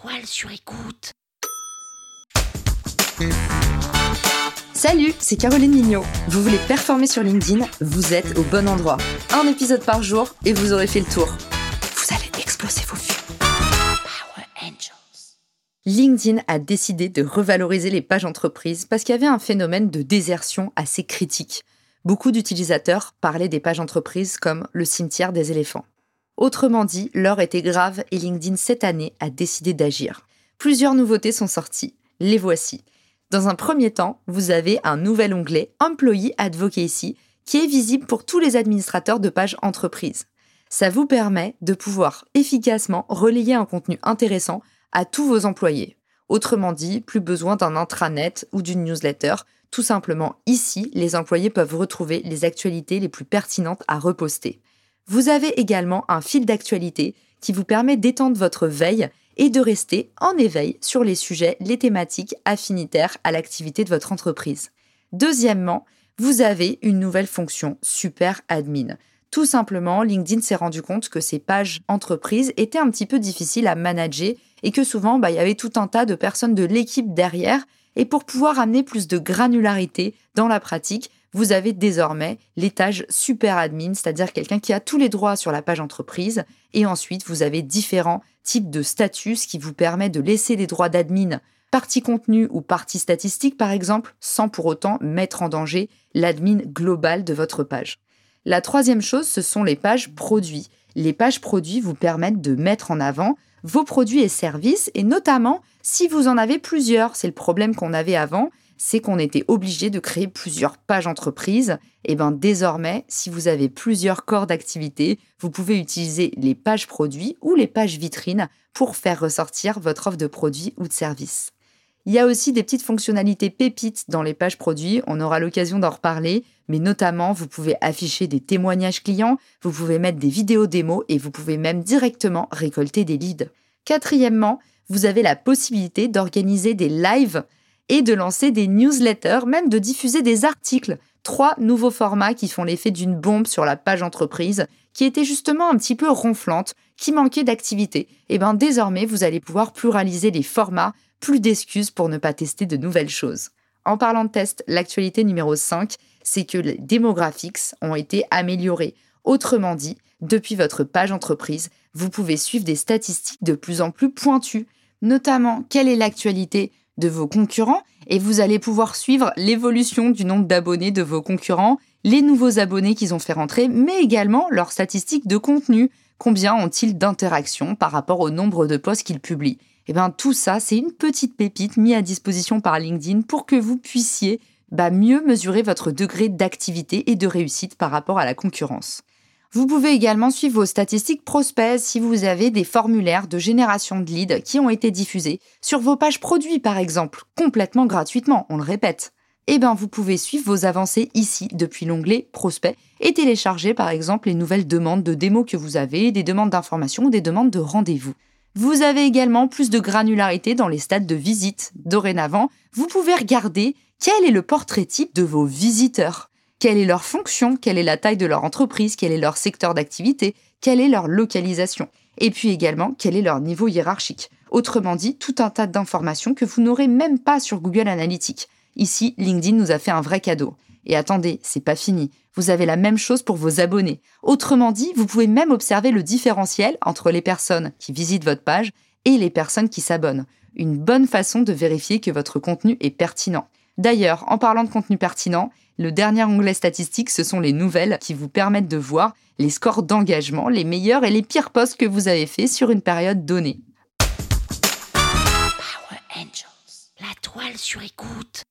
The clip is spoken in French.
toile sur écoute. Salut, c'est Caroline Mignot. Vous voulez performer sur LinkedIn Vous êtes au bon endroit. Un épisode par jour et vous aurez fait le tour. Vous allez exploser vos vues. Power Angels. LinkedIn a décidé de revaloriser les pages entreprises parce qu'il y avait un phénomène de désertion assez critique. Beaucoup d'utilisateurs parlaient des pages entreprises comme le cimetière des éléphants. Autrement dit, l'heure était grave et LinkedIn cette année a décidé d'agir. Plusieurs nouveautés sont sorties. Les voici. Dans un premier temps, vous avez un nouvel onglet Employee Advocacy qui est visible pour tous les administrateurs de pages entreprises. Ça vous permet de pouvoir efficacement relayer un contenu intéressant à tous vos employés. Autrement dit, plus besoin d'un intranet ou d'une newsletter. Tout simplement, ici, les employés peuvent retrouver les actualités les plus pertinentes à reposter. Vous avez également un fil d'actualité qui vous permet d'étendre votre veille et de rester en éveil sur les sujets, les thématiques affinitaires à l'activité de votre entreprise. Deuxièmement, vous avez une nouvelle fonction, Super Admin. Tout simplement, LinkedIn s'est rendu compte que ces pages entreprises étaient un petit peu difficiles à manager et que souvent, bah, il y avait tout un tas de personnes de l'équipe derrière. Et pour pouvoir amener plus de granularité dans la pratique, vous avez désormais l'étage super admin, c'est-à-dire quelqu'un qui a tous les droits sur la page entreprise. Et ensuite, vous avez différents types de statuts qui vous permettent de laisser les droits d'admin partie contenu ou partie statistique, par exemple, sans pour autant mettre en danger l'admin global de votre page. La troisième chose, ce sont les pages produits. Les pages produits vous permettent de mettre en avant vos produits et services, et notamment si vous en avez plusieurs. C'est le problème qu'on avait avant, c'est qu'on était obligé de créer plusieurs pages entreprises. Et bien désormais, si vous avez plusieurs corps d'activité, vous pouvez utiliser les pages produits ou les pages vitrines pour faire ressortir votre offre de produits ou de services. Il y a aussi des petites fonctionnalités pépites dans les pages produits, on aura l'occasion d'en reparler, mais notamment vous pouvez afficher des témoignages clients, vous pouvez mettre des vidéos démos et vous pouvez même directement récolter des leads. Quatrièmement, vous avez la possibilité d'organiser des lives et de lancer des newsletters, même de diffuser des articles. Trois nouveaux formats qui font l'effet d'une bombe sur la page entreprise, qui était justement un petit peu ronflante, qui manquait d'activité. Et bien désormais, vous allez pouvoir pluraliser les formats, plus d'excuses pour ne pas tester de nouvelles choses. En parlant de test, l'actualité numéro 5, c'est que les demographics ont été améliorés. Autrement dit, depuis votre page entreprise, vous pouvez suivre des statistiques de plus en plus pointues, notamment quelle est l'actualité de vos concurrents et vous allez pouvoir suivre l'évolution du nombre d'abonnés de vos concurrents, les nouveaux abonnés qu'ils ont fait rentrer, mais également leurs statistiques de contenu. Combien ont-ils d'interactions par rapport au nombre de posts qu'ils publient? Eh bien tout ça, c'est une petite pépite mise à disposition par LinkedIn pour que vous puissiez bah, mieux mesurer votre degré d'activité et de réussite par rapport à la concurrence. Vous pouvez également suivre vos statistiques prospects si vous avez des formulaires de génération de leads qui ont été diffusés sur vos pages produits par exemple, complètement gratuitement, on le répète. Eh bien, vous pouvez suivre vos avancées ici depuis l'onglet Prospect et télécharger par exemple les nouvelles demandes de démos que vous avez, des demandes d'information ou des demandes de rendez-vous. Vous avez également plus de granularité dans les stades de visite. Dorénavant, vous pouvez regarder quel est le portrait type de vos visiteurs. Quelle est leur fonction? Quelle est la taille de leur entreprise? Quel est leur secteur d'activité? Quelle est leur localisation? Et puis également, quel est leur niveau hiérarchique? Autrement dit, tout un tas d'informations que vous n'aurez même pas sur Google Analytics. Ici, LinkedIn nous a fait un vrai cadeau. Et attendez, c'est pas fini. Vous avez la même chose pour vos abonnés. Autrement dit, vous pouvez même observer le différentiel entre les personnes qui visitent votre page et les personnes qui s'abonnent. Une bonne façon de vérifier que votre contenu est pertinent. D'ailleurs, en parlant de contenu pertinent, le dernier onglet statistique, ce sont les nouvelles qui vous permettent de voir les scores d'engagement, les meilleurs et les pires posts que vous avez faits sur une période donnée. Power Angels. La toile sur écoute.